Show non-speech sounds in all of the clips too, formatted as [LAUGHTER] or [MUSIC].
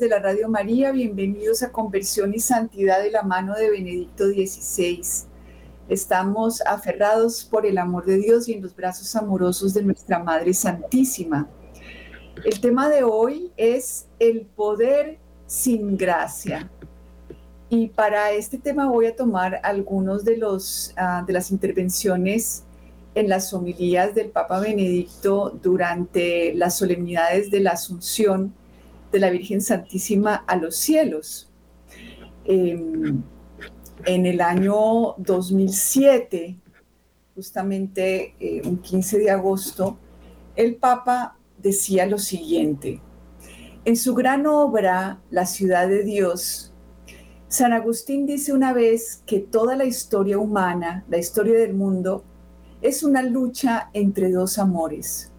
de la Radio María, bienvenidos a Conversión y Santidad de la mano de Benedicto XVI. Estamos aferrados por el amor de Dios y en los brazos amorosos de nuestra Madre Santísima. El tema de hoy es el poder sin gracia. Y para este tema voy a tomar algunos de, ah, de las intervenciones en las homilías del Papa Benedicto durante las solemnidades de la Asunción de la Virgen Santísima a los cielos. Em, en el año 2007, justamente eh, un 15 de agosto, el Papa decía lo siguiente, en su gran obra, La ciudad de Dios, San Agustín dice una vez que toda la historia humana, la historia del mundo, es una lucha entre dos amores.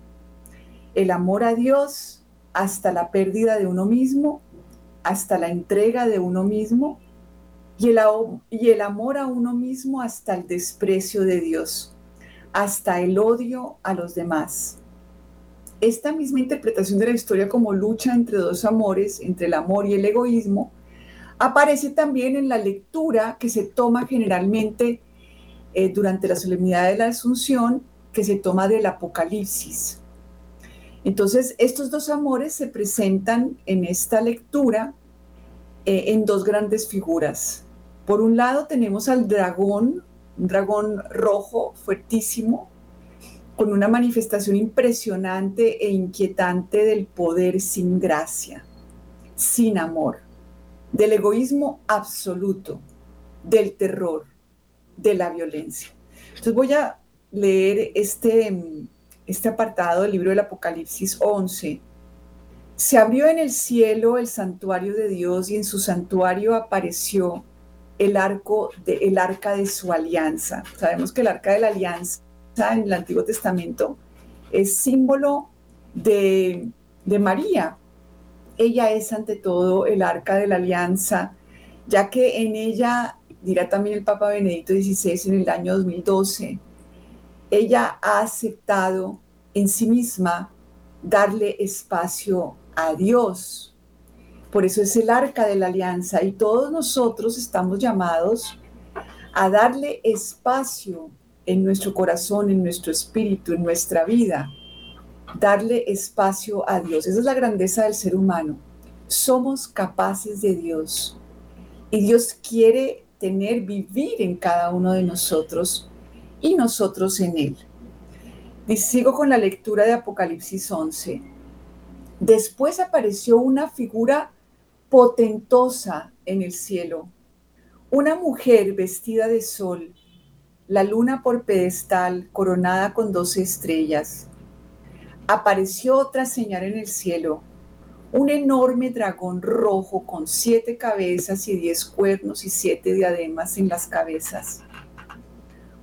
El amor a Dios hasta la pérdida de uno mismo, hasta la entrega de uno mismo y el, amor a uno mismo hasta el desprecio de Dios, hasta el odio a los demás. Esta misma interpretación de la historia como lucha entre dos amores, entre el amor y el egoísmo, aparece también en la lectura que se toma generalmente eh, durante la solemnidad de la Asunción, que se toma del Apocalipsis. Entonces, estos dos amores se presentan en esta lectura eh, en dos grandes figuras. Por un lado tenemos al dragón, un dragón rojo fuertísimo, con una manifestación impresionante e inquietante del poder sin gracia, sin amor, del egoísmo absoluto, del terror, de la violencia. Entonces voy a leer este este apartado del libro del Apocalipsis 11, se abrió en el cielo el santuario de Dios y en su santuario apareció el, arco de, el arca de su alianza. Sabemos que el arca de la alianza en el Antiguo Testamento es símbolo de, de María. Ella es ante todo el arca de la alianza, ya que en ella, dirá también el Papa Benedicto XVI en el año 2012, ella ha aceptado en sí misma darle espacio a Dios. Por eso es el arca de la alianza y todos nosotros estamos llamados a darle espacio en nuestro corazón, en nuestro espíritu, en nuestra vida. Darle espacio a Dios. Esa es la grandeza del ser humano. Somos capaces de Dios. Y Dios quiere tener, vivir en cada uno de nosotros y nosotros en Él. Y sigo con la lectura de Apocalipsis 11. Después apareció una figura potentosa en el cielo, una mujer vestida de sol, la luna por pedestal coronada con doce estrellas. Apareció otra señal en el cielo, un enorme dragón rojo con siete cabezas y diez cuernos y siete diademas en las cabezas.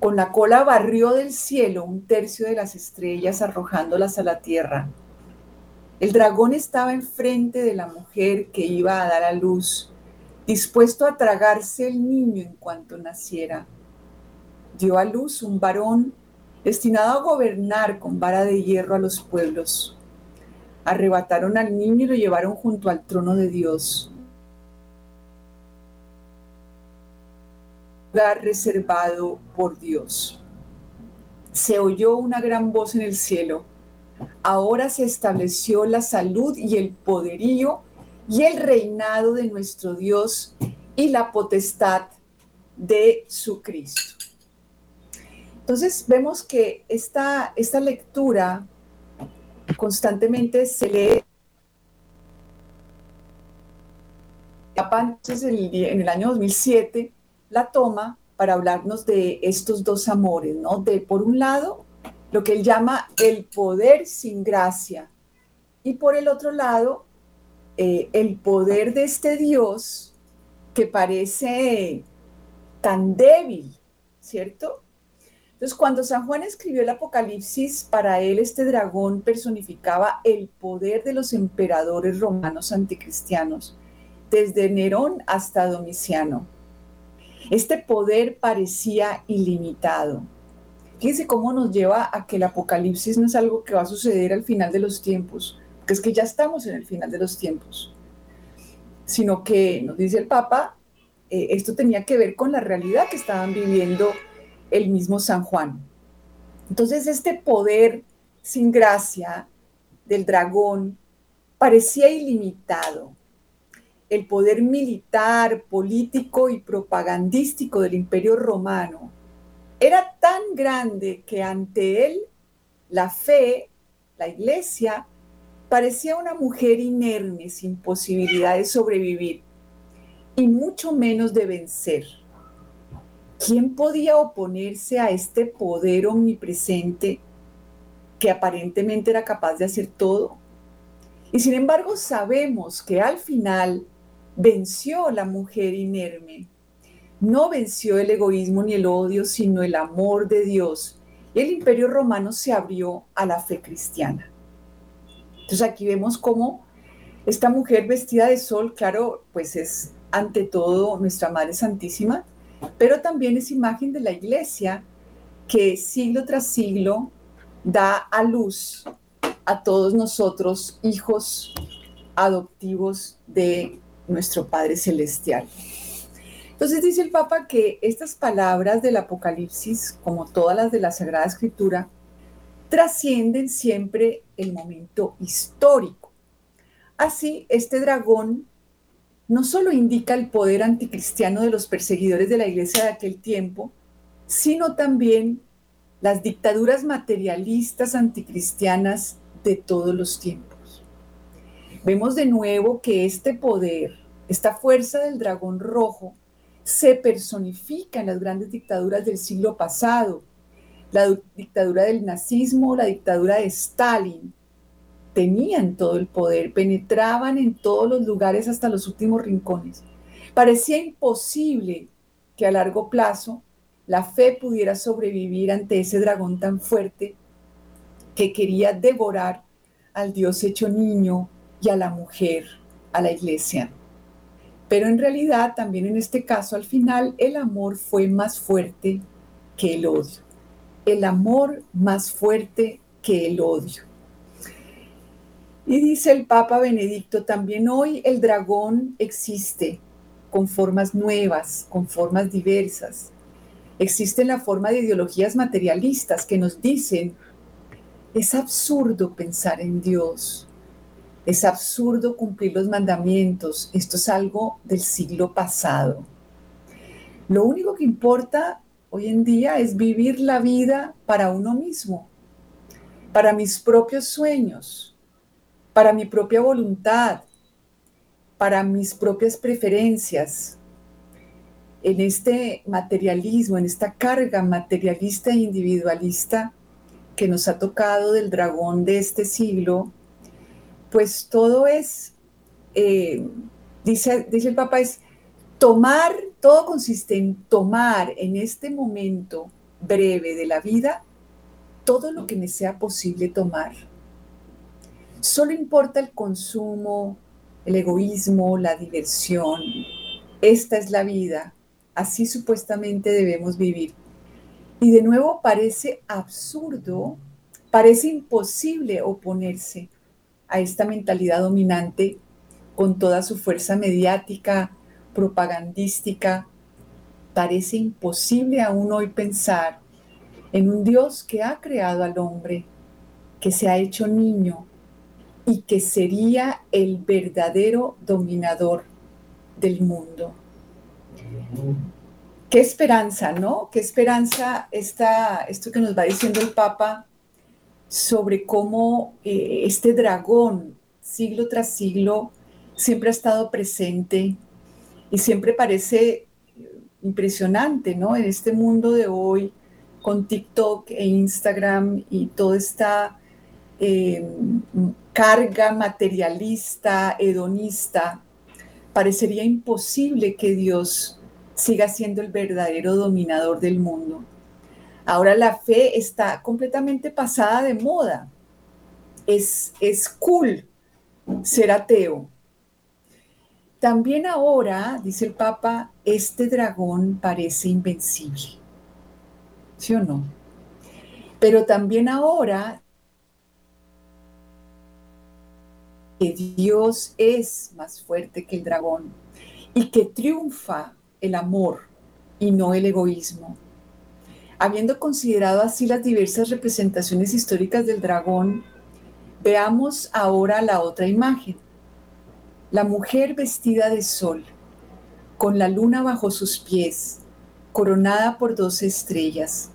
Con la cola barrió del cielo un tercio de las estrellas arrojándolas a la tierra. El dragón estaba enfrente de la mujer que iba a dar a luz, dispuesto a tragarse el niño en cuanto naciera. Dio a luz un varón destinado a gobernar con vara de hierro a los pueblos. Arrebataron al niño y lo llevaron junto al trono de Dios. Reservado por Dios. Se oyó una gran voz en el cielo. Ahora se estableció la salud y el poderío y el reinado de nuestro Dios y la potestad de su Cristo. Entonces vemos que esta, esta lectura constantemente se lee. En el año 2007 la toma para hablarnos de estos dos amores, ¿no? De, por un lado, lo que él llama el poder sin gracia, y por el otro lado, eh, el poder de este Dios que parece tan débil, ¿cierto? Entonces, cuando San Juan escribió el Apocalipsis, para él este dragón personificaba el poder de los emperadores romanos anticristianos, desde Nerón hasta Domiciano. Este poder parecía ilimitado. Fíjense cómo nos lleva a que el apocalipsis no es algo que va a suceder al final de los tiempos, porque es que ya estamos en el final de los tiempos, sino que nos dice el Papa, eh, esto tenía que ver con la realidad que estaban viviendo el mismo San Juan. Entonces este poder sin gracia del dragón parecía ilimitado. El poder militar, político y propagandístico del imperio romano era tan grande que ante él la fe, la iglesia, parecía una mujer inerme, sin posibilidad de sobrevivir y mucho menos de vencer. ¿Quién podía oponerse a este poder omnipresente que aparentemente era capaz de hacer todo? Y sin embargo sabemos que al final venció la mujer inerme. No venció el egoísmo ni el odio, sino el amor de Dios. El imperio romano se abrió a la fe cristiana. Entonces aquí vemos cómo esta mujer vestida de sol, claro, pues es ante todo nuestra Madre Santísima, pero también es imagen de la iglesia que siglo tras siglo da a luz a todos nosotros, hijos adoptivos de nuestro Padre Celestial. Entonces dice el Papa que estas palabras del Apocalipsis, como todas las de la Sagrada Escritura, trascienden siempre el momento histórico. Así, este dragón no solo indica el poder anticristiano de los perseguidores de la iglesia de aquel tiempo, sino también las dictaduras materialistas anticristianas de todos los tiempos. Vemos de nuevo que este poder, esta fuerza del dragón rojo, se personifica en las grandes dictaduras del siglo pasado, la dictadura del nazismo, la dictadura de Stalin, tenían todo el poder, penetraban en todos los lugares hasta los últimos rincones. Parecía imposible que a largo plazo la fe pudiera sobrevivir ante ese dragón tan fuerte que quería devorar al Dios hecho niño y a la mujer, a la iglesia. Pero en realidad, también en este caso, al final, el amor fue más fuerte que el odio. El amor más fuerte que el odio. Y dice el Papa Benedicto, también hoy el dragón existe con formas nuevas, con formas diversas. Existe la forma de ideologías materialistas que nos dicen, es absurdo pensar en Dios, es absurdo cumplir los mandamientos, esto es algo del siglo pasado. Lo único que importa hoy en día es vivir la vida para uno mismo, para mis propios sueños, para mi propia voluntad, para mis propias preferencias. En este materialismo, en esta carga materialista e individualista que nos ha tocado del dragón de este siglo, pues todo es, eh, dice, el Papa, es tomar, todo consiste en tomar en este momento breve de la vida todo lo que me sea posible tomar Solo importa el consumo, el egoísmo, la diversión. Esta es la vida. Así supuestamente debemos vivir. Y de nuevo parece absurdo, parece imposible oponerse a esta mentalidad dominante con toda su fuerza mediática, propagandística. Parece imposible aún hoy pensar en un Dios que ha creado al hombre, que se ha hecho niño, y que sería el verdadero dominador del mundo. Qué esperanza, ¿no? Qué esperanza está esto que nos va diciendo el Papa sobre cómo eh, este dragón, siglo tras siglo, siempre ha estado presente y siempre parece impresionante, ¿no? En este mundo de hoy, con TikTok e Instagram y toda esta eh, carga materialista, hedonista, parecería imposible que Dios siga siendo el verdadero dominador del mundo. Ahora la fe está completamente pasada de moda. Es, es cool ser ateo. También ahora, dice el Papa, este dragón parece invencible. ¿Sí o no? Pero también ahora que Dios es más fuerte que el dragón y que triunfa el amor y no el egoísmo. Habiendo considerado así las diversas representaciones históricas del dragón, veamos ahora la otra imagen. La mujer vestida de sol, con la luna bajo sus pies, coronada por dos estrellas.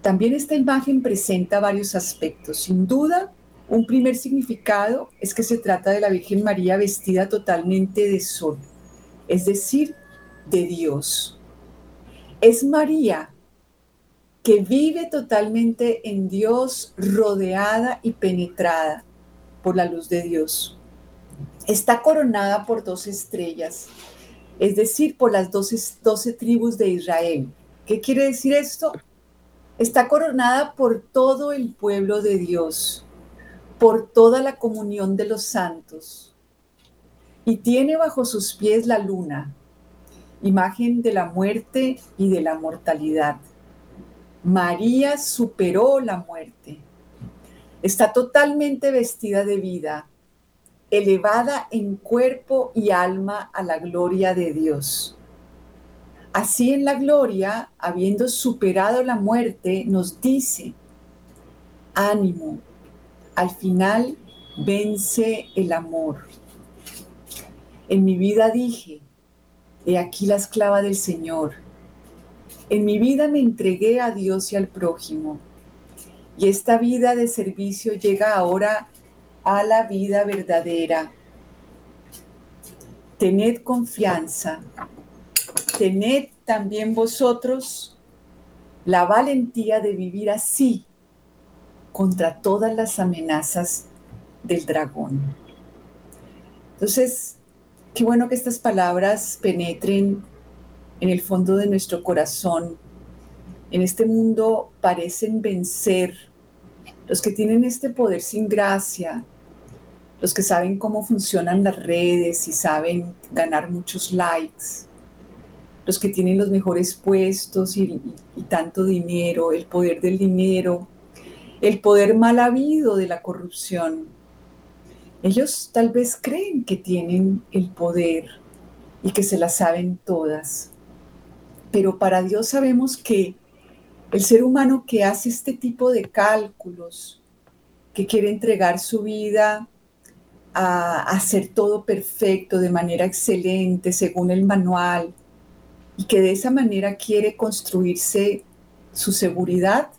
También esta imagen presenta varios aspectos. Sin duda, un primer significado es que se trata de la Virgen María vestida totalmente de sol, es decir, de Dios. Es María que vive totalmente en Dios, rodeada y penetrada por la luz de Dios. Está coronada por dos estrellas, es decir, por las doce, tribus de Israel. ¿Qué quiere decir esto? Está coronada por todo el pueblo de Dios por toda la comunión de los santos. Y tiene bajo sus pies la luna, imagen de la muerte y de la mortalidad. María superó la muerte. Está totalmente vestida de vida, elevada en cuerpo y alma a la gloria de Dios. Así en la gloria, habiendo superado la muerte, nos dice, ánimo, al final vence el amor. En mi vida dije, he aquí la esclava del Señor. En mi vida me entregué a Dios y al prójimo. Y esta vida de servicio llega ahora a la vida verdadera. Tened confianza. Tened también vosotros la valentía de vivir así contra todas las amenazas del dragón. Entonces, qué bueno que estas palabras penetren en el fondo de nuestro corazón. En este mundo parecen vencer los que tienen este poder sin gracia, los que saben cómo funcionan las redes y saben ganar muchos likes, los que tienen los mejores puestos y, y tanto dinero, el poder del dinero, el poder mal habido de la corrupción. Ellos tal vez creen que tienen el poder y que se la saben todas, pero para Dios sabemos que el ser humano que hace este tipo de cálculos, que quiere entregar su vida a hacer todo perfecto, de manera excelente, según el manual, y que de esa manera quiere construirse su seguridad,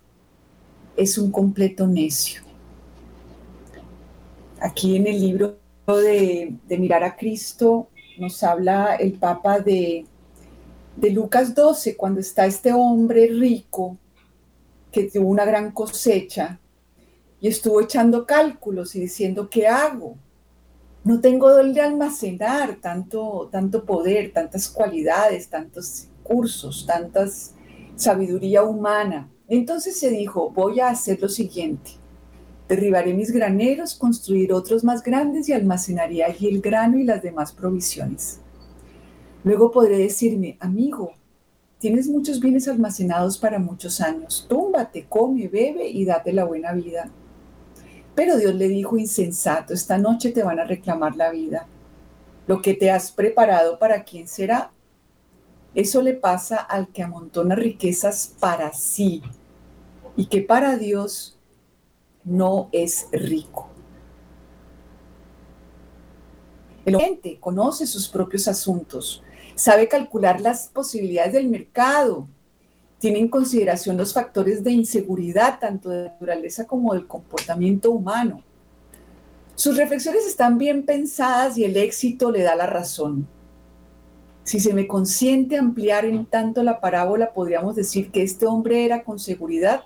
es un completo necio. Aquí en el libro de, Mirar a Cristo nos habla el Papa de, de Lucas 12, cuando está este hombre rico que tuvo una gran cosecha y estuvo echando cálculos y diciendo, ¿qué hago? No tengo dónde almacenar tanto, tanto poder, tantas cualidades, tantos cursos, tantas sabiduría humana. Entonces se dijo, voy a hacer lo siguiente. Derribaré mis graneros, construir otros más grandes y almacenaré allí el grano y las demás provisiones. Luego podré decirme, amigo, tienes muchos bienes almacenados para muchos años. Túmbate, come, bebe y date la buena vida. Pero Dios le dijo, insensato, esta noche te van a reclamar la vida. Lo que te has preparado para quién será. Eso le pasa al que amontona riquezas para sí y que para Dios no es rico. El oyente conoce sus propios asuntos, sabe calcular las posibilidades del mercado, tiene en consideración los factores de inseguridad, tanto de naturaleza como del comportamiento humano. Sus reflexiones están bien pensadas y el éxito le da la razón. Si se me consiente ampliar en tanto la parábola, podríamos decir que este hombre era con seguridad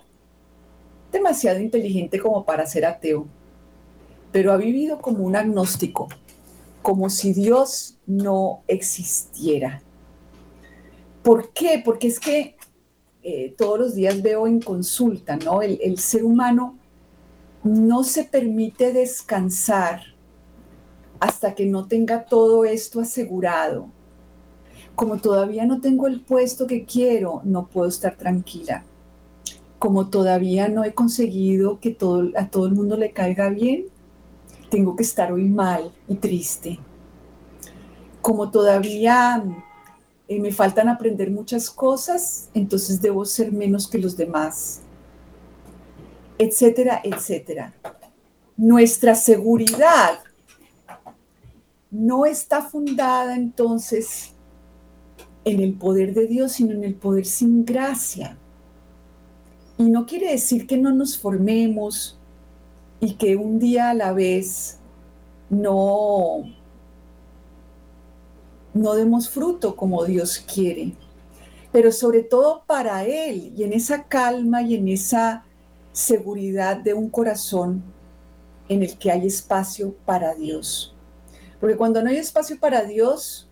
demasiado inteligente como para ser ateo, pero ha vivido como un agnóstico, como si Dios no existiera. ¿Por qué? Porque es que eh, todos los días veo en consulta, ¿no? El, el ser humano no se permite descansar hasta que no tenga todo esto asegurado. Como todavía no tengo el puesto que quiero, no puedo estar tranquila como todavía no he conseguido que todo, a todo el mundo le caiga bien, tengo que estar hoy mal y triste. Como todavía eh, me faltan aprender muchas cosas, entonces debo ser menos que los demás, etcétera, etcétera. Nuestra seguridad no está fundada entonces en el poder de Dios, sino en el poder sin gracia. Y no quiere decir que no nos formemos y que un día a la vez no, no demos fruto como Dios quiere, pero sobre todo para Él y en esa calma y en esa seguridad de un corazón en el que hay espacio para Dios. Porque cuando no hay espacio para Dios,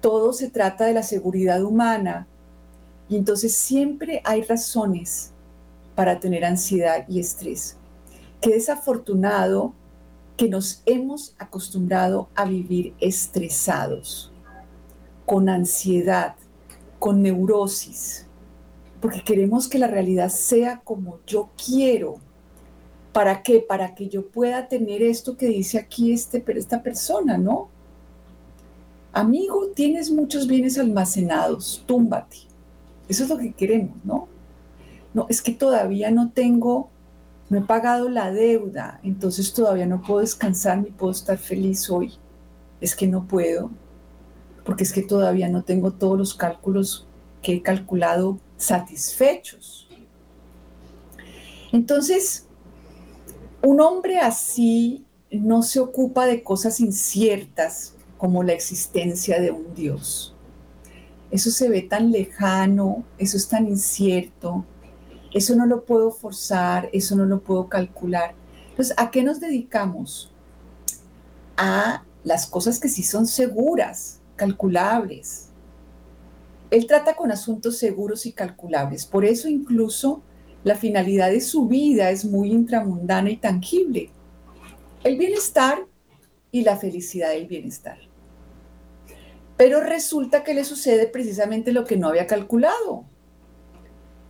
todo se trata de la seguridad humana y entonces siempre hay razones para tener ansiedad y estrés. Qué desafortunado que nos hemos acostumbrado a vivir estresados, con ansiedad, con neurosis, porque queremos que la realidad sea como yo quiero. ¿Para qué? Para que yo pueda tener esto que dice aquí este, esta persona, ¿no? Amigo, tienes muchos bienes almacenados, túmbate. Eso es lo que queremos, ¿no? No, es que todavía no tengo, no he pagado la deuda, entonces todavía no puedo descansar ni puedo estar feliz hoy. Es que no puedo, porque es que todavía no tengo todos los cálculos que he calculado satisfechos. Entonces, un hombre así no se ocupa de cosas inciertas como la existencia de un Dios. Eso se ve tan lejano, eso es tan incierto, eso no lo puedo forzar, eso no lo puedo calcular. Entonces, ¿a qué nos dedicamos? A las cosas que sí son seguras, calculables. Él trata con asuntos seguros y calculables. Por eso incluso la finalidad de su vida es muy intramundana y tangible. El bienestar y la felicidad del bienestar. Pero resulta que le sucede precisamente lo que no había calculado.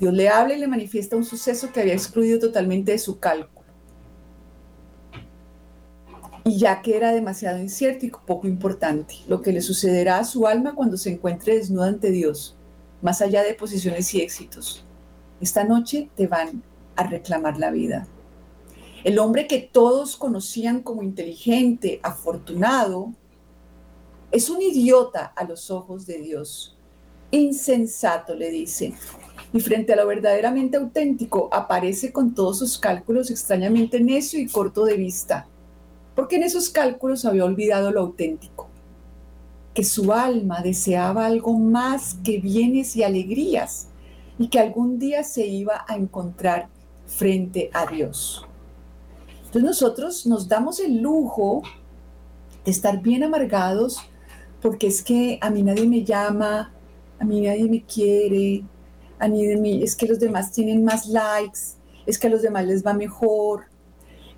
Dios le habla y le manifiesta un suceso que había excluido totalmente de su cálculo. Y ya que era demasiado incierto y poco importante, lo que le sucederá a su alma cuando se encuentre desnuda ante Dios, más allá de posiciones y éxitos. Esta noche te van a reclamar la vida. El hombre que todos conocían como inteligente, afortunado, es un idiota a los ojos de Dios. Insensato, le dice. Y frente a lo verdaderamente auténtico, aparece con todos sus cálculos extrañamente necio y corto de vista, porque en esos cálculos había olvidado lo auténtico, que su alma deseaba algo más que bienes y alegrías, y que algún día se iba a encontrar frente a Dios. Entonces nosotros nos damos el lujo de estar bien amargados porque es que a mí nadie me llama, a mí nadie me quiere, a mí, es que los demás tienen más likes, es que a los demás les va mejor,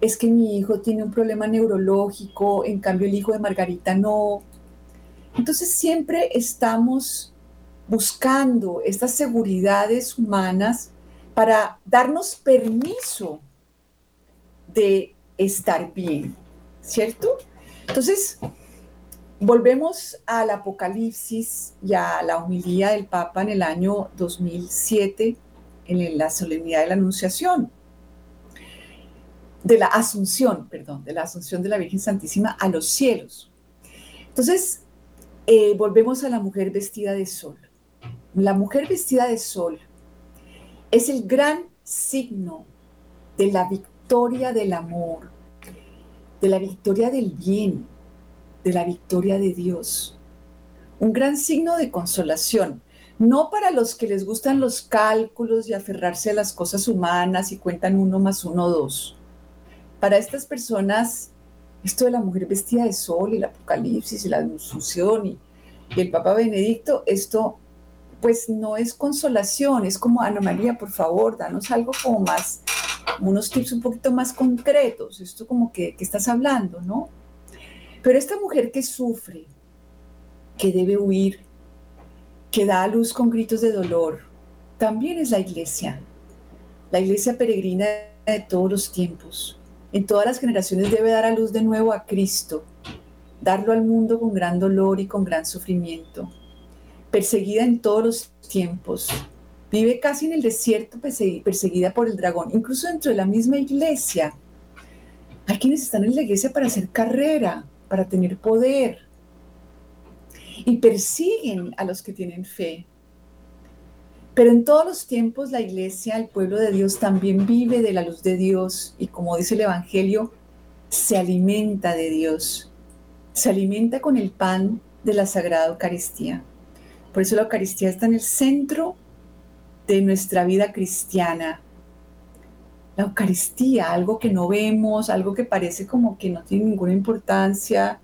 es que mi hijo tiene un problema neurológico, en cambio el hijo de Margarita no. Entonces siempre estamos buscando estas seguridades humanas para darnos permiso de estar bien, ¿cierto? Entonces, Volvemos al Apocalipsis y a la humilía del Papa en el año 2007, en la solemnidad de la Anunciación, de la Asunción, perdón, de la Asunción de la Virgen Santísima a los cielos. Entonces, eh, volvemos a la mujer vestida de sol. La mujer vestida de sol es el gran signo de la victoria del amor, de la victoria del bien, de la victoria de Dios. Un gran signo de consolación, no para los que les gustan los cálculos y aferrarse a las cosas humanas y cuentan uno más uno dos. Para estas personas, esto de la mujer vestida de sol y el apocalipsis y la anunciación y, y el Papa Benedicto, esto pues no es consolación, es como, Ana María, por favor, danos algo como más, unos tips un poquito más concretos, esto como que, que estás hablando, ¿no? Pero esta mujer que sufre, que debe huir, que da a luz con gritos de dolor, también es la iglesia, la iglesia peregrina de todos los tiempos, en todas las generaciones debe dar a luz de nuevo a Cristo, darlo al mundo con gran dolor y con gran sufrimiento. Perseguida en todos los tiempos, vive casi en el desierto perseguida por el dragón, incluso dentro de la misma iglesia. Hay quienes están en la iglesia para hacer carrera, para tener poder, y persiguen a los que tienen fe. Pero en todos los tiempos la iglesia, el pueblo de Dios, también vive de la luz de Dios y como dice el Evangelio, se alimenta de Dios, se alimenta con el pan de la Sagrada Eucaristía. Por eso la Eucaristía está en el centro de nuestra vida cristiana. La Eucaristía, algo que no vemos, algo que parece como que no tiene ninguna importancia,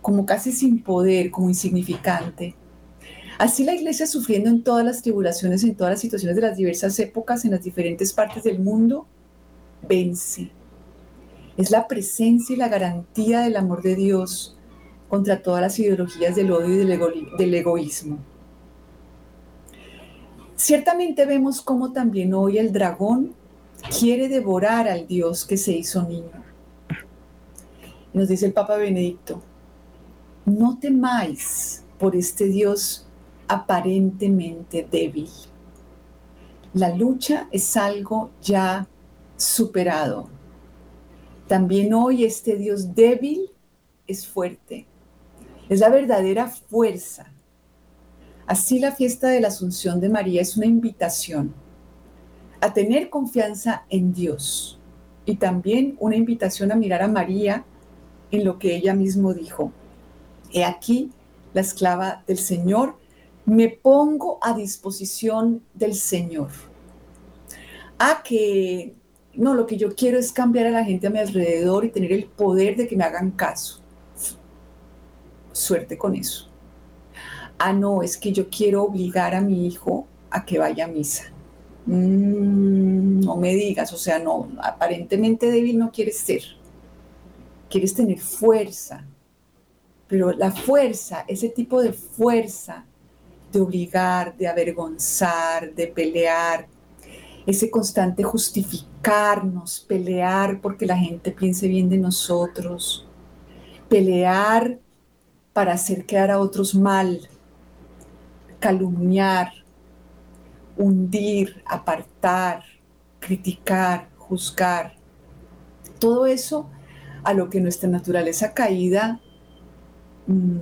como casi sin poder, como insignificante. Así la iglesia sufriendo en todas las tribulaciones, en todas las situaciones de las diversas épocas, en las diferentes partes del mundo, vence. Es la presencia y la garantía del amor de Dios contra todas las ideologías del odio y del, egoísmo. Ciertamente vemos cómo también hoy el dragón quiere devorar al Dios que se hizo niño. Nos dice el Papa Benedicto, no temáis por este Dios aparentemente débil. La lucha es algo ya superado. También hoy este Dios débil es fuerte. Es la verdadera fuerza. Así la fiesta de la Asunción de María es una invitación a tener confianza en Dios y también una invitación a mirar a María en lo que ella mismo dijo. He aquí la esclava del Señor, me pongo a disposición del Señor. A que, no, lo que yo quiero es cambiar a la gente a mi alrededor y tener el poder de que me hagan caso. Suerte con eso. Ah, no, es que yo quiero obligar a mi hijo a que vaya a misa. Mm, no me digas, o sea, no, aparentemente débil no quieres ser. Quieres tener fuerza. Pero la fuerza, ese tipo de fuerza de obligar, de avergonzar, de pelear, ese constante justificarnos, pelear porque la gente piense bien de nosotros, pelear para hacer quedar a otros mal, calumniar, hundir, apartar, criticar, juzgar. Todo eso a lo que nuestra naturaleza caída mm,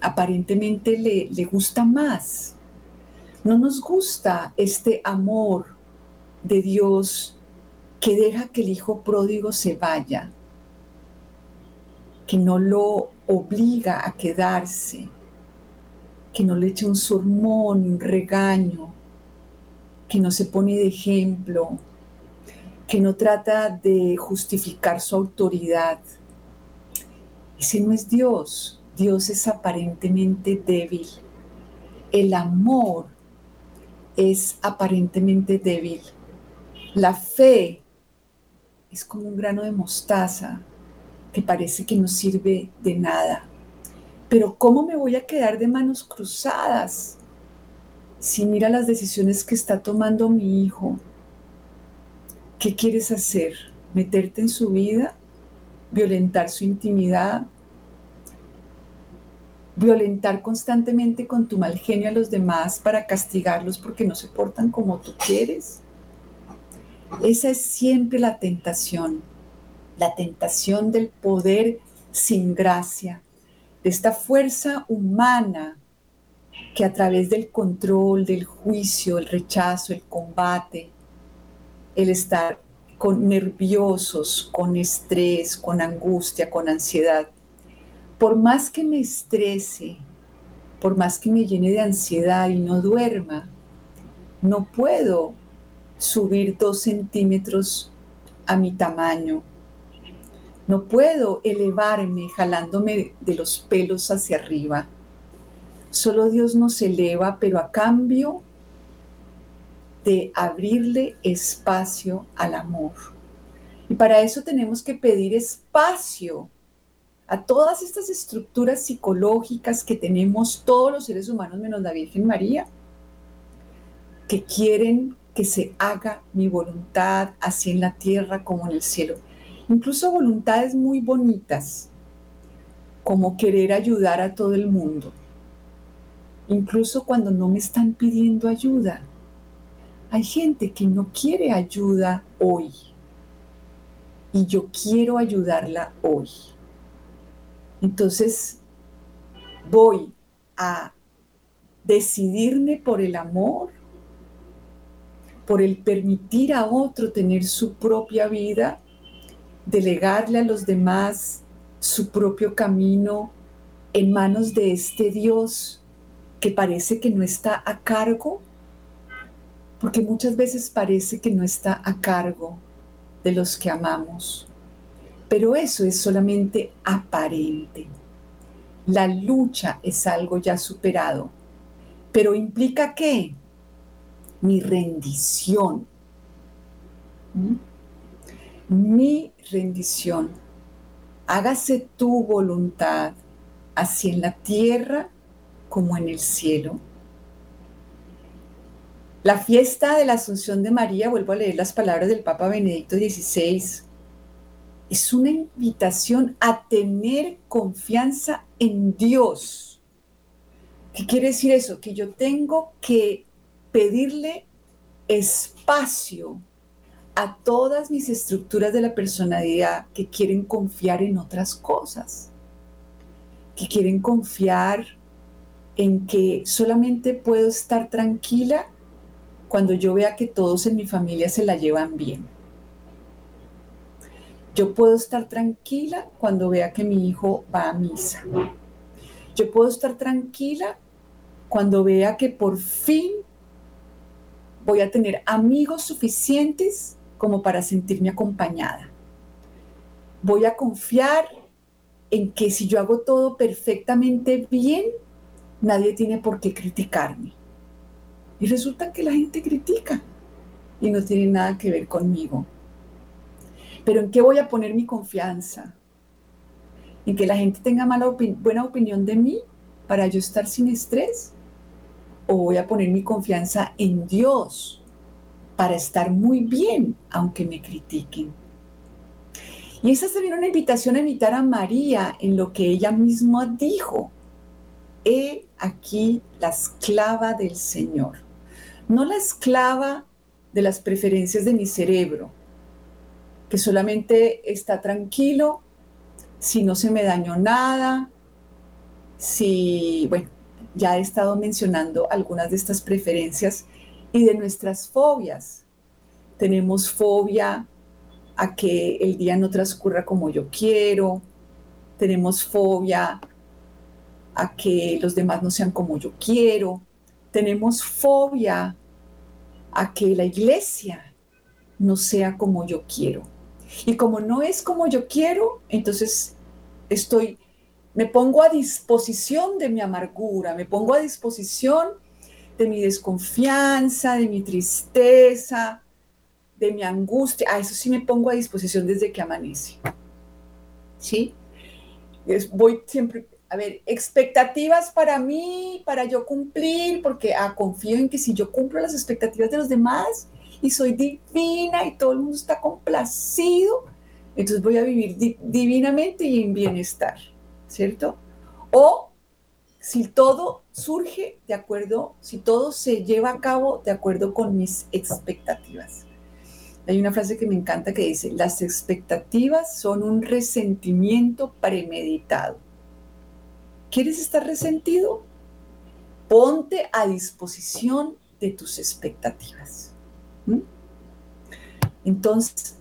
aparentemente le, le gusta más. No nos gusta este amor de Dios que deja que el hijo pródigo se vaya, que no lo obliga a quedarse, que no le echa un sermón, un regaño, que no se pone de ejemplo, que no trata de justificar su autoridad. Ese no es Dios. Dios es aparentemente débil. El amor es aparentemente débil. La fe es como un grano de mostaza que parece que no sirve de nada. Pero ¿cómo me voy a quedar de manos cruzadas si mira las decisiones que está tomando mi hijo? ¿Qué quieres hacer? ¿Meterte en su vida? ¿Violentar su intimidad? violentar constantemente con tu mal genio a los demás para castigarlos porque no se portan como tú quieres. Esa es siempre la tentación, la tentación del poder sin gracia, de esta fuerza humana que a través del control, del juicio, el rechazo, el combate, el estar con nerviosos, con estrés, con angustia, con ansiedad, por más que me estrese, por más que me llene de ansiedad y no duerma, no puedo subir dos centímetros a mi tamaño. No puedo elevarme jalándome de los pelos hacia arriba. Solo Dios nos eleva, pero a cambio de abrirle espacio al amor. Y para eso tenemos que pedir espacio a todas estas estructuras psicológicas que tenemos todos los seres humanos menos la Virgen María, que quieren que se haga mi voluntad, así en la tierra como en el cielo. Incluso voluntades muy bonitas, como querer ayudar a todo el mundo. Incluso cuando no me están pidiendo ayuda. Hay gente que no quiere ayuda hoy. Y yo quiero ayudarla hoy. Entonces, voy a decidirme por el amor, por el permitir a otro tener su propia vida, delegarle a los demás su propio camino en manos de este Dios que parece que no está a cargo, porque muchas veces parece que no está a cargo de los que amamos, pero eso es solamente aparente. La lucha es algo ya superado, pero implica que mi rendición, mi rendición, hágase tu voluntad, así en la tierra como en el cielo. La fiesta de la Asunción de María, vuelvo a leer las palabras del Papa Benedicto XVI, es una invitación a tener confianza en Dios. ¿Qué quiere decir eso? Que yo tengo que pedirle espacio a todas mis estructuras de la personalidad que quieren confiar en otras cosas, que quieren confiar en que solamente puedo estar tranquila cuando yo vea que todos en mi familia se la llevan bien. Yo puedo estar tranquila cuando vea que mi hijo va a misa. Yo puedo estar tranquila cuando vea que por fin voy a tener amigos suficientes como para sentirme acompañada. Voy a confiar en que si yo hago todo perfectamente bien, nadie tiene por qué criticarme. Y resulta que la gente critica y no tiene nada que ver conmigo. Pero ¿en qué voy a poner mi confianza? ¿En que la gente tenga mala buena opinión de mí para yo estar sin estrés? o voy a poner mi confianza en Dios para estar muy bien aunque me critiquen. Y esa es también una invitación a imitar a María en lo que ella misma dijo. He aquí la esclava del Señor. No la esclava de las preferencias de mi cerebro, que solamente está tranquilo si no se me dañó nada, si, bueno, ya he estado mencionando algunas de estas preferencias y de nuestras fobias. Tenemos fobia a que el día no transcurra como yo quiero, tenemos fobia a que los demás no sean como yo quiero, tenemos fobia a que la iglesia no sea como yo quiero. Y como no es como yo quiero, entonces estoy me pongo a disposición de mi amargura, me pongo a disposición de mi desconfianza, de mi tristeza, de mi angustia. A eso sí me pongo a disposición desde que amanece. ¿Sí? voy siempre, a ver, expectativas para mí, para yo cumplir, porque ah, confío en que si yo cumplo las expectativas de los demás y soy divina y todo el mundo está complacido, entonces voy a vivir divinamente y en bienestar. ¿cierto? O si todo surge de acuerdo, si todo se lleva a cabo de acuerdo con mis expectativas. Hay una frase que me encanta que dice, las expectativas son un resentimiento premeditado. ¿Quieres estar resentido? Ponte a disposición de tus expectativas. Entonces,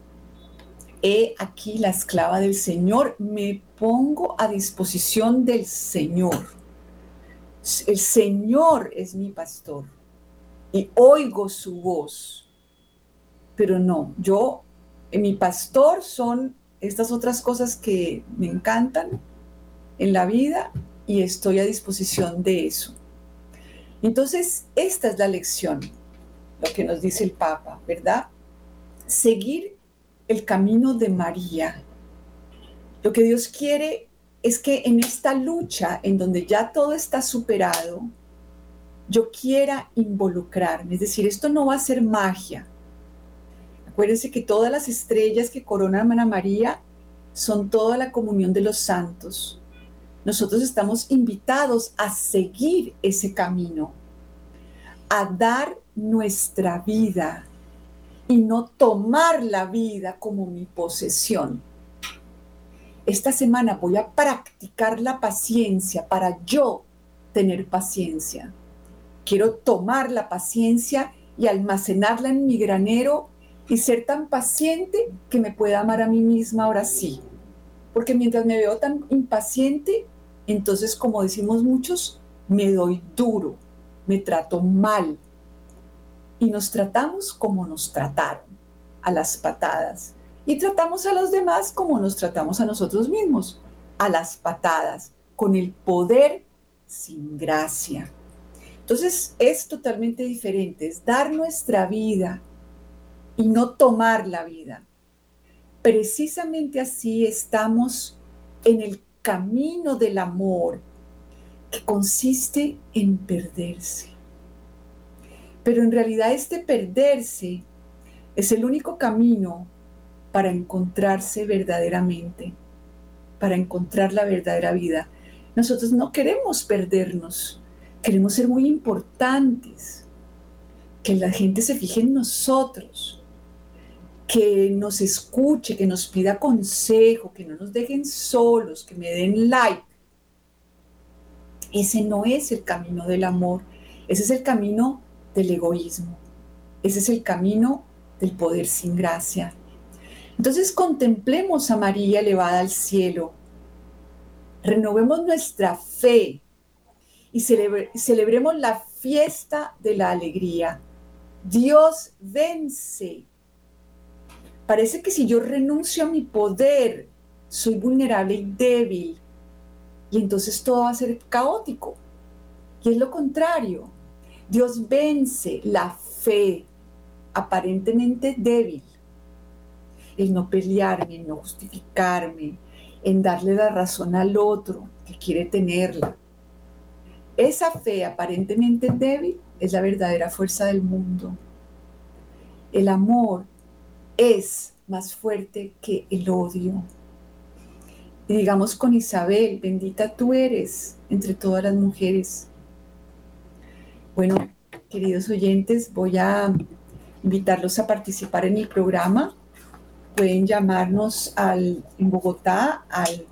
he aquí la esclava del Señor, me pongo a disposición del Señor. El Señor es mi pastor y oigo su voz. Pero no, yo, mi pastor son estas otras cosas que me encantan en la vida y estoy a disposición de eso. Entonces, esta es la lección, lo que nos dice el Papa, ¿verdad? Seguir el camino de María. Lo que Dios quiere es que en esta lucha, en donde ya todo está superado, yo quiera involucrarme. Es decir, esto no va a ser magia. Acuérdense que todas las estrellas que coronan a María son toda la comunión de los santos. Nosotros estamos invitados a seguir ese camino, a dar nuestra vida y no tomar la vida como mi posesión. Esta semana voy a practicar la paciencia para yo tener paciencia. Quiero tomar la paciencia y almacenarla en mi granero y ser tan paciente que me pueda amar a mí misma ahora sí. Porque mientras me veo tan impaciente, entonces, como decimos muchos, me doy duro, me trato mal. Y nos tratamos como nos trataron, a las patadas. Y tratamos a los demás como nos tratamos a nosotros mismos, a las patadas, con el poder sin gracia. Entonces es totalmente diferente, es dar nuestra vida y no tomar la vida. Precisamente así estamos en el camino del amor que consiste en perderse. Pero en realidad este perderse es el único camino para encontrarse verdaderamente, para encontrar la verdadera vida. Nosotros no queremos perdernos, queremos ser muy importantes, que la gente se fije en nosotros, que nos escuche, que nos pida consejo, que no nos dejen solos, que me den like. Ese no es el camino del amor, ese es el camino del egoísmo, ese es el camino del poder sin gracia. Entonces contemplemos a María elevada al cielo, renovemos nuestra fe y celebremos la fiesta de la alegría. Dios vence. Parece que si yo renuncio a mi poder, soy vulnerable y débil. Y entonces todo va a ser caótico. Y es lo contrario. Dios vence la fe aparentemente débil. El no pelearme, el no justificarme, en darle la razón al otro que quiere tenerla. Esa fe aparentemente débil es la verdadera fuerza del mundo. El amor es más fuerte que el odio. Y digamos con Isabel, bendita tú eres entre todas las mujeres. Bueno, queridos oyentes, voy a invitarlos a participar en el programa pueden llamarnos al, en Bogotá al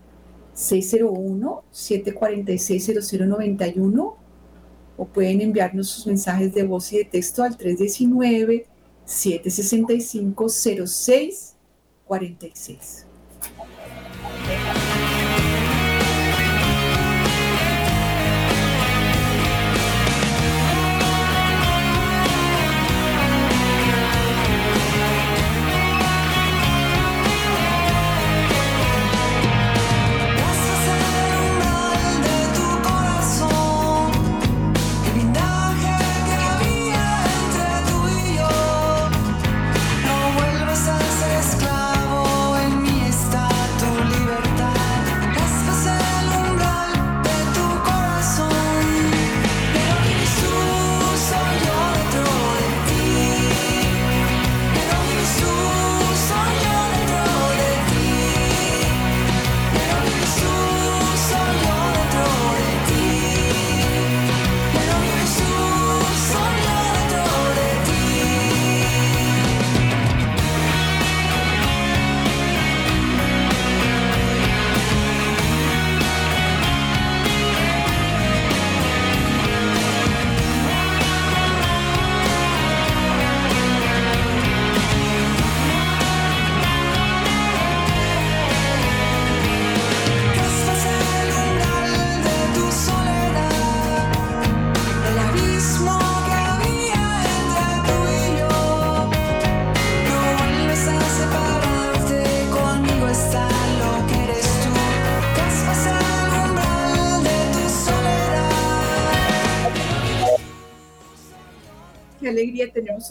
601-746-0091 o pueden enviarnos sus mensajes de voz y de texto al 319-765-0646.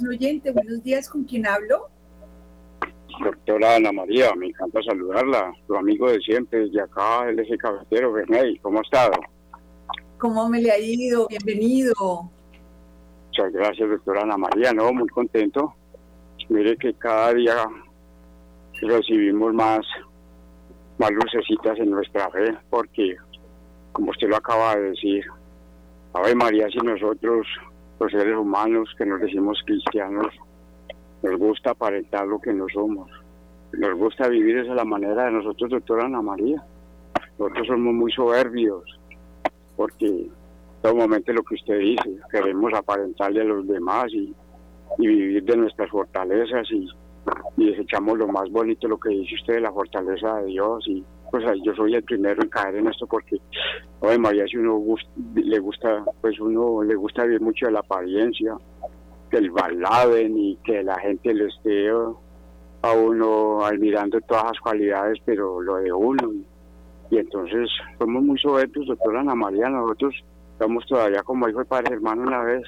Un oyente. Buenos días, ¿con quién hablo? Doctora Ana María, me encanta saludarla, tu amigo de siempre, desde acá, el eje cabecero, Bernay, ¿cómo ha estado? ¿Cómo me le ha ido? Bienvenido. Muchas gracias, doctora Ana María. No, muy contento. Mire que cada día recibimos más, más lucecitas en nuestra fe, porque, como usted lo acaba de decir, Ave María, si nosotros, los seres humanos que nos decimos cristianos, nos gusta aparentar lo que no somos, nos gusta vivir esa la manera de nosotros, doctora Ana María. Nosotros somos muy soberbios, porque momento lo que usted dice, queremos aparentarle a los demás y, vivir de nuestras fortalezas y, desechamos lo más bonito, lo que dice usted la fortaleza de Dios y pues yo soy el primero en caer en esto porque, oye María, si uno le gusta, pues uno le gusta vivir mucho la apariencia, que el baladen y que la gente le esté a uno admirando todas las cualidades, pero lo de uno. Y, entonces somos muy soberbios, doctora Ana María, nosotros estamos todavía como hijo de padre hermano una vez,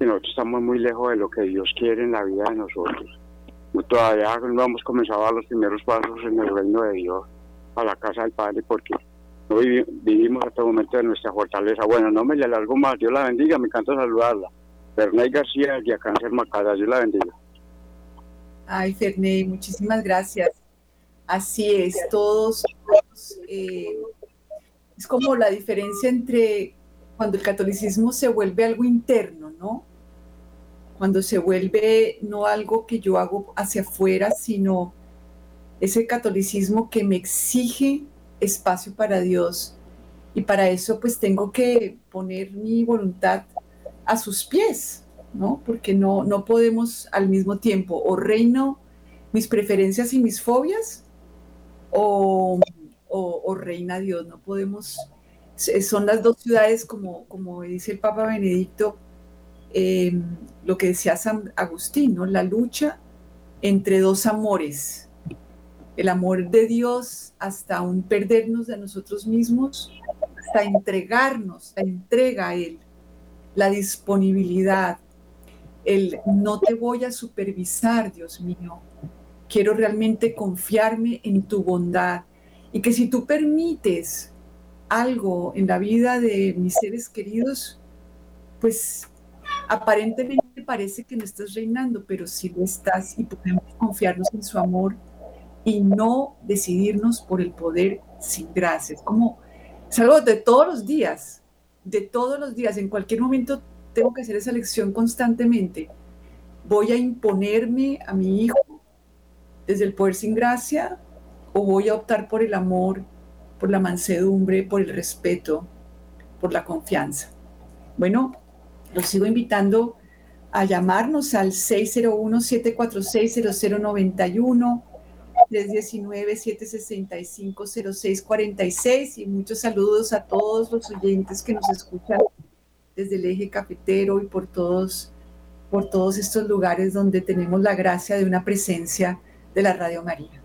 y nosotros estamos muy lejos de lo que Dios quiere en la vida de nosotros. Todavía no hemos comenzado a los primeros pasos en el reino de Dios, a la casa del Padre, porque no vivimos hasta el momento de nuestra fortaleza. Bueno, no me le alargo más, Dios la bendiga, me encanta saludarla. Ferney García, de Cáncer Macada, Dios la bendiga. Ay, Ferney, muchísimas gracias. Así es, todos, eh, es como la diferencia entre cuando el catolicismo se vuelve algo interno, ¿no? Cuando se vuelve no algo que yo hago hacia afuera, sino ese catolicismo que me exige espacio para Dios. Y para eso pues tengo que poner mi voluntad a sus pies, ¿no? Porque no, no podemos al mismo tiempo o reino mis preferencias y mis fobias o, o reina Dios, no podemos son las dos ciudades, como, como dice el Papa Benedicto, em, lo que decía San Agustín, la lucha entre dos amores, el amor de Dios hasta un perdernos de nosotros mismos, hasta entregarnos, la entrega a Él, la disponibilidad, el no te voy a supervisar, Dios mío, quiero realmente confiarme en tu bondad. Y que si tú permites algo en la vida de mis seres queridos, pues aparentemente parece que no estás reinando, pero sí lo estás y podemos confiarnos en su amor y no decidirnos por el poder sin gracias. Como es algo de todos los días, de todos los días, en cualquier momento tengo que hacer esa lección constantemente. ¿Voy a imponerme a mi hijo desde el poder sin gracia o voy a optar por el amor por la mansedumbre, por el respeto, por la confianza. Bueno, los sigo invitando a llamarnos al 601-746-0091, 319-765-0646 y muchos saludos a todos los oyentes que nos escuchan desde el eje cafetero y por todos, por todos estos lugares donde tenemos la gracia de una presencia de la Radio María.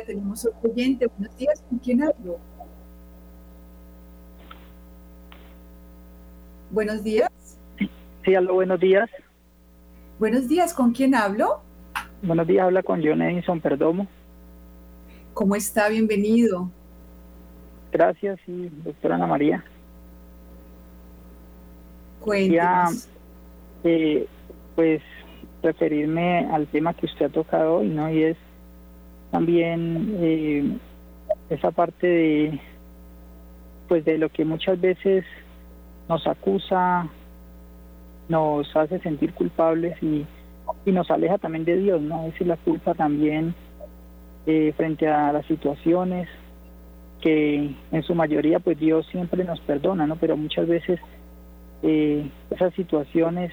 Tenemos otro oyente. Buenos días, ¿con quién hablo? Buenos días. Sí, aló, buenos días. Buenos días, ¿con quién hablo? Buenos días, habla con John Edison Perdomo. ¿Cómo está? Bienvenido. Gracias, y doctora Ana María. Cuéntanos. Eh, pues referirme al tema que usted ha tocado hoy, ¿no? Y es también eh, esa parte de, pues de lo que muchas veces nos acusa, nos hace sentir culpables y, y nos aleja también de Dios, ¿no? Es la culpa también eh, frente a las situaciones que en su mayoría pues Dios siempre nos perdona, ¿no? Pero muchas veces eh, esas situaciones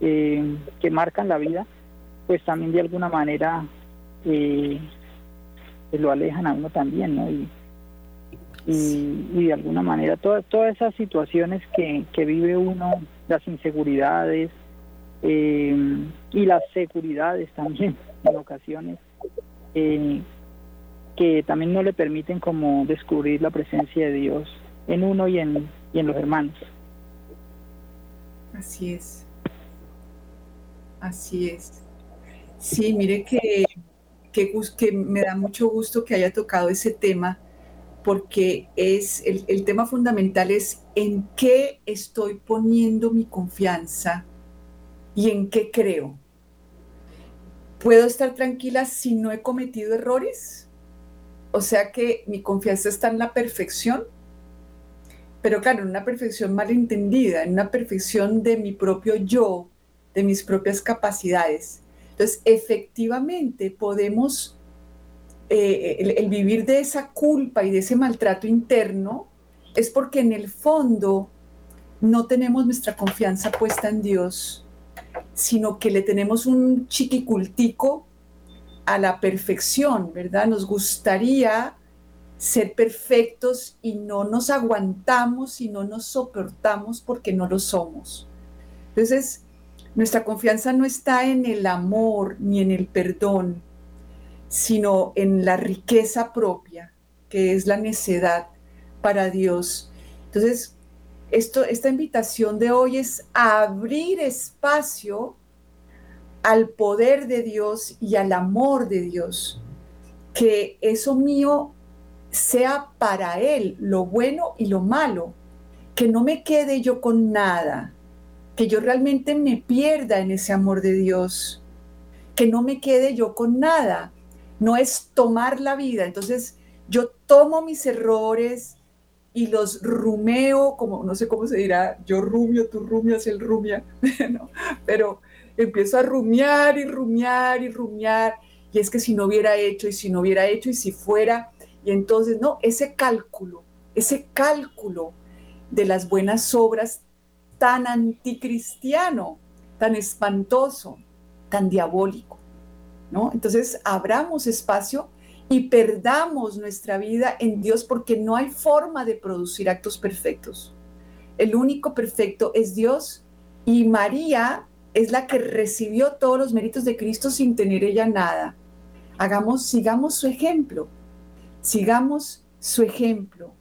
eh, que marcan la vida pues también de alguna manera lo alejan a uno también, ¿no? Y, y, de alguna manera todas todas esas situaciones que, que vive uno, las inseguridades eh, y las seguridades también [LAUGHS] en ocasiones, eh, que también no le permiten como descubrir la presencia de Dios en uno y en, y en los hermanos. Así es. Así es. Sí, mire que, que, me da mucho gusto que haya tocado ese tema porque es el, el, tema fundamental es en qué estoy poniendo mi confianza y en qué creo. ¿Puedo estar tranquila si no he cometido errores? O sea que mi confianza está en la perfección, pero claro, en una perfección malentendida, en una perfección de mi propio yo, de mis propias capacidades. Entonces, efectivamente podemos eh, el, vivir de esa culpa y de ese maltrato interno es porque en el fondo no tenemos nuestra confianza puesta en Dios, sino que le tenemos un chiquicultico a la perfección, ¿verdad? Nos gustaría ser perfectos y no nos aguantamos y no nos soportamos porque no lo somos. Entonces, nuestra confianza no está en el amor ni en el perdón, sino en la riqueza propia, que es la necedad para Dios. Entonces, esto, esta invitación de hoy es abrir espacio al poder de Dios y al amor de Dios. Que eso mío sea para Él, lo bueno y lo malo. Que no me quede yo con nada. Que yo realmente me pierda en ese amor de Dios. Que no me quede yo con nada no es tomar la vida. Entonces, yo tomo mis errores y los rumeo, como no sé cómo se dirá, yo rumio, tú rumias, él rumia, [LAUGHS] pero empiezo a rumiar y rumiar y rumiar. Y es que si no hubiera hecho y si no hubiera hecho y si fuera, y entonces, no, ese cálculo, ese cálculo de las buenas obras tan anticristiano, tan espantoso, tan diabólico. Entonces, abramos espacio y perdamos nuestra vida en Dios porque no hay forma de producir actos perfectos. El único perfecto es Dios y María es la que recibió todos los méritos de Cristo sin tener ella nada. Hagamos, sigamos su ejemplo, sigamos su ejemplo,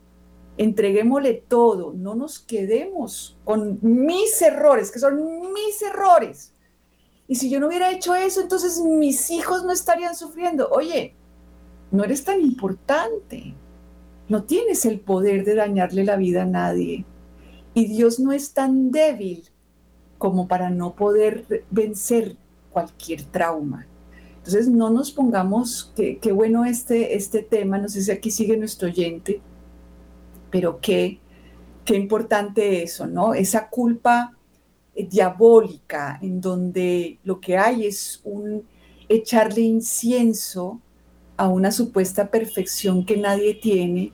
entreguémosle todo, no nos quedemos con mis errores, que son mis errores, y si yo no hubiera hecho eso, entonces mis hijos no estarían sufriendo. Oye, no eres tan importante. No tienes el poder de dañarle la vida a nadie. Y Dios no es tan débil como para no poder vencer cualquier trauma. Entonces no nos pongamos, qué, bueno este, este tema, no sé si aquí sigue nuestro oyente, pero qué, qué importante eso, ¿no? Esa culpa diabólica, en donde lo que hay es un echarle incienso a una supuesta perfección que nadie tiene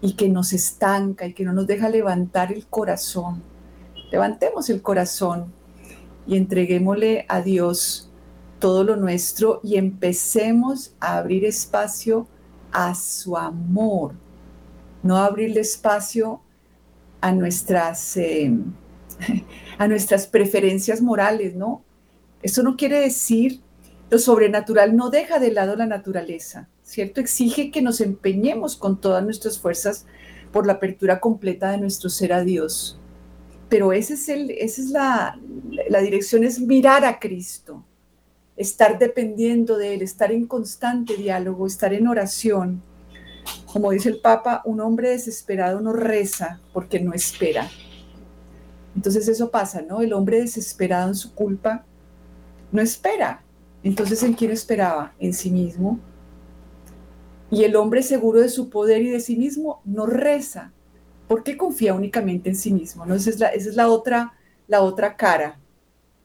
y que nos estanca y que no nos deja levantar el corazón. Levantemos el corazón y entreguémosle a Dios todo lo nuestro y empecemos a abrir espacio a su amor, no abrirle espacio a nuestras... Eh, [LAUGHS] a nuestras preferencias morales, ¿no? Eso no quiere decir Lo sobrenatural no deja de lado la naturaleza, ¿cierto? Exige que nos empeñemos con todas nuestras fuerzas por la apertura completa de nuestro ser a Dios. Pero ese es el, esa es la, la dirección, es mirar a Cristo, estar dependiendo de Él, estar en constante diálogo, estar en oración. Como dice el Papa, un hombre desesperado no reza porque no espera. Entonces eso pasa, ¿no? El hombre desesperado en su culpa no espera. Entonces, ¿en quién esperaba? En sí mismo. Y el hombre seguro de su poder y de sí mismo no reza, porque confía únicamente en sí mismo. ¿no? Esa es esa es la, otra, la otra cara.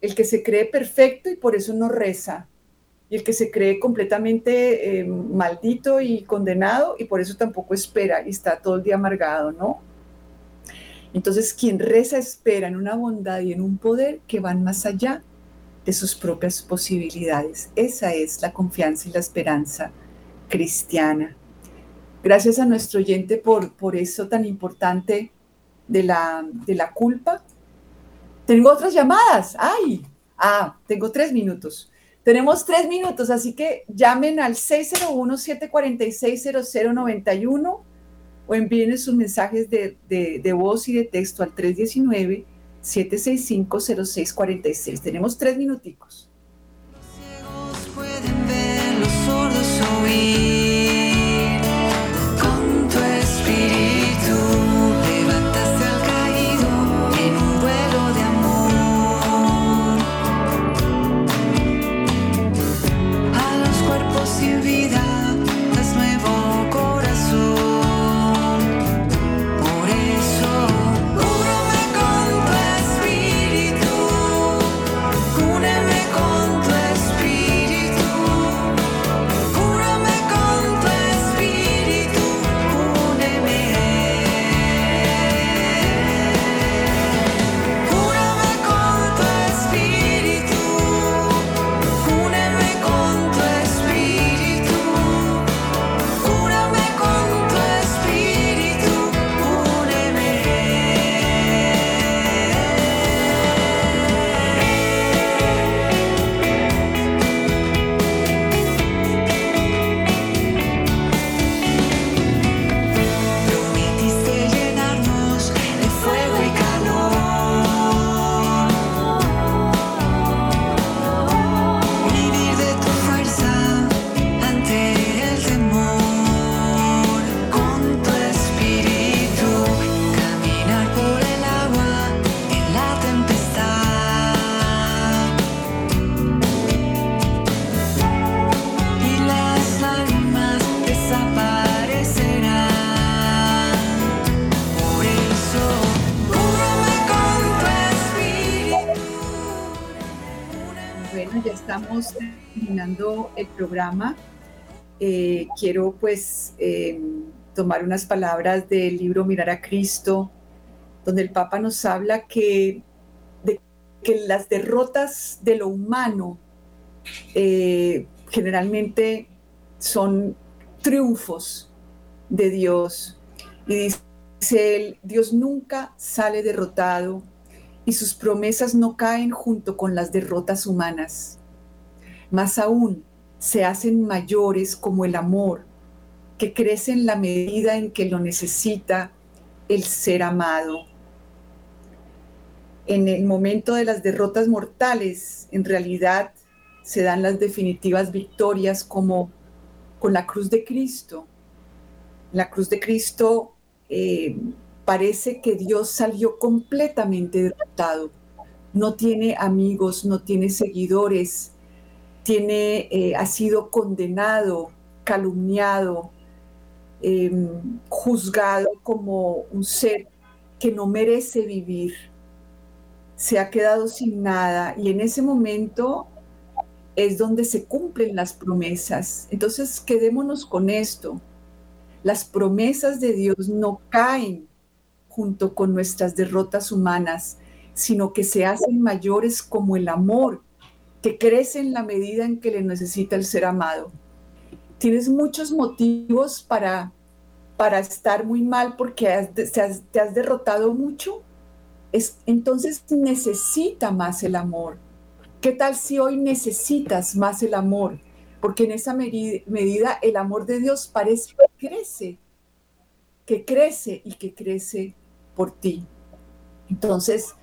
El que se cree perfecto y por eso no reza. Y el que se cree completamente eh, maldito y condenado y por eso tampoco espera y está todo el día amargado, ¿no? Entonces, quien reza espera en una bondad y en un poder que van más allá de sus propias posibilidades. Esa es la confianza y la esperanza cristiana. Gracias a nuestro oyente por, por eso tan importante de la, de la culpa. Tengo otras llamadas. ¡Ay! Ah, tengo tres minutos. Tenemos tres minutos, así que llamen al 601-746-0091 o envíen sus mensajes de, de, de voz y de texto al 319 765-0646. Tenemos tres minuticos. Los ciegos pueden ver, los sordos oír. Ya estamos terminando el programa. Eh, quiero pues eh, tomar unas palabras del libro Mirar a Cristo, donde el Papa nos habla que, que las derrotas de lo humano eh, generalmente son triunfos de Dios. Y dice él, Dios nunca sale derrotado y sus promesas no caen junto con las derrotas humanas. Más aún, se hacen mayores como el amor, que crece en la medida en que lo necesita el ser amado. En el momento de las derrotas mortales, en realidad se dan las definitivas victorias como con la cruz de Cristo. La cruz de Cristo eh, parece que Dios salió completamente derrotado. No tiene amigos, no tiene seguidores, tiene, eh, ha sido condenado, calumniado, eh, juzgado como un ser que no merece vivir. Se ha quedado sin nada y en ese momento es donde se cumplen las promesas. Entonces, quedémonos con esto. Las promesas de Dios no caen junto con nuestras derrotas humanas, sino que se hacen mayores como el amor, que crece en la medida en que le necesita el ser amado. Tienes muchos motivos para, para estar muy mal porque has, te, has, te has derrotado mucho. Es, entonces necesita más el amor ¿Qué tal si hoy necesitas más el amor? Porque en esa medida el amor de Dios parece que crece, que crece y que crece por ti. Entonces,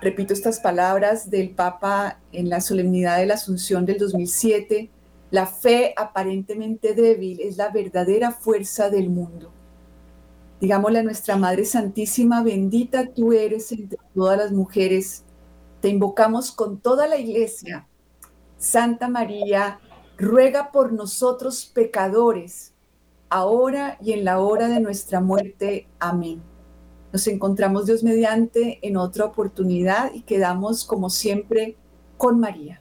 repito estas palabras del Papa en la solemnidad de la Asunción del 2007, la fe aparentemente débil es la verdadera fuerza del mundo. Digámosle a nuestra Madre Santísima, bendita tú eres entre todas las mujeres, te invocamos con toda la iglesia. Santa María, ruega por nosotros pecadores, ahora y en la hora de nuestra muerte. Amén. Nos encontramos Dios mediante en otra oportunidad y quedamos como siempre con María.